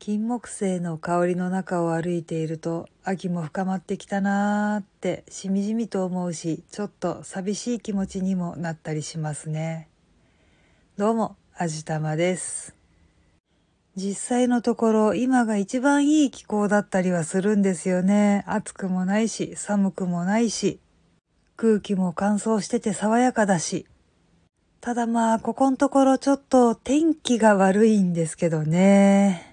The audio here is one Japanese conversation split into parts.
金木犀の香りの中を歩いていると秋も深まってきたなーってしみじみと思うしちょっと寂しい気持ちにもなったりしますね。どうもあじたまです。実際のところ今が一番いい気候だったりはするんですよね。暑くもないし寒くもないし空気も乾燥してて爽やかだし。ただまあここのところちょっと天気が悪いんですけどね。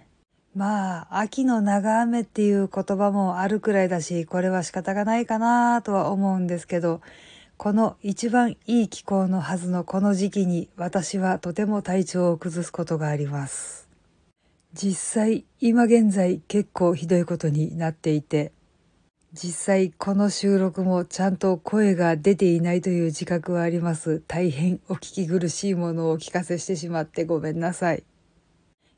まあ、秋の長雨っていう言葉もあるくらいだし、これは仕方がないかなとは思うんですけど、この一番いい気候のはずのこの時期に私はとても体調を崩すことがあります。実際、今現在結構ひどいことになっていて、実際この収録もちゃんと声が出ていないという自覚はあります。大変お聞き苦しいものをお聞かせしてしまってごめんなさい。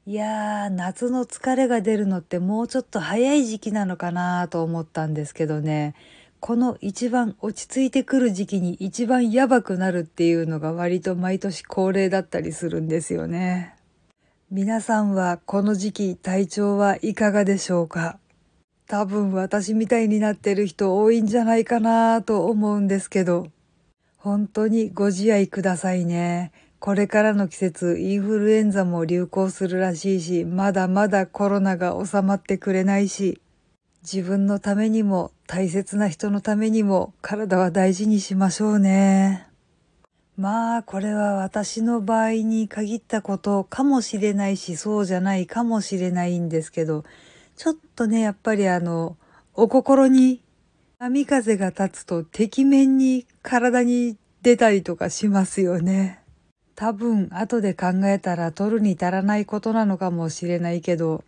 いやー、夏の疲れが出るのってもうちょっと早い時期なのかなと思ったんですけどね、この一番落ち着いてくる時期に一番やばくなるっていうのが割と毎年恒例だったりするんですよね。皆さんはこの時期体調はいかがでしょうか？多分私みたいになってる人多いんじゃないかなと思うんですけど、本当にご自愛くださいね。これからの季節、インフルエンザも流行するらしいし、まだまだコロナが収まってくれないし、自分のためにも大切な人のためにも体は大事にしましょうね。まあ、これは私の場合に限ったことかもしれないし、そうじゃないかもしれないんですけど、ちょっとね、やっぱりあの、お心に波風が立つと、てきめんに体に出たりとかしますよね。多分後で考えたら取るに足らないことなのかもしれないけど、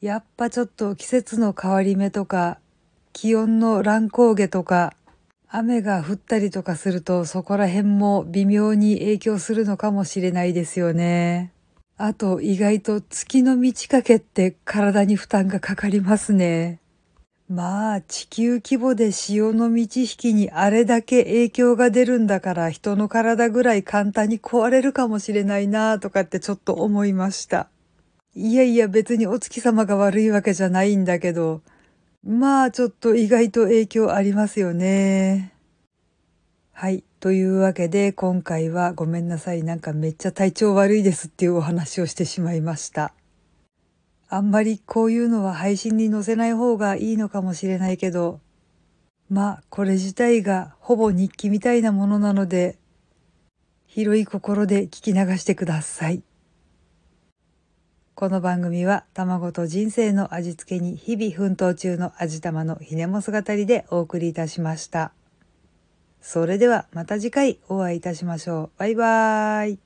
やっぱちょっと季節の変わり目とか、気温の乱高下とか、雨が降ったりとかするとそこら辺も微妙に影響するのかもしれないですよね。あと意外と月の満ち欠けって体に負担がかかりますね。まあ、地球規模で潮の満ち引きにあれだけ影響が出るんだから人の体ぐらい簡単に壊れるかもしれないなとかってちょっと思いました。いやいや別にお月様が悪いわけじゃないんだけど、まあちょっと意外と影響ありますよね。はい。というわけで今回はごめんなさい。なんかめっちゃ体調悪いですっていうお話をしてしまいました。あんまりこういうのは配信に載せない方がいいのかもしれないけど、まあこれ自体がほぼ日記みたいなものなので、広い心で聞き流してください。この番組は卵と人生の味付けに日々奮闘中の味玉のひねも姿りでお送りいたしました。それではまた次回お会いいたしましょう。バイバーイ。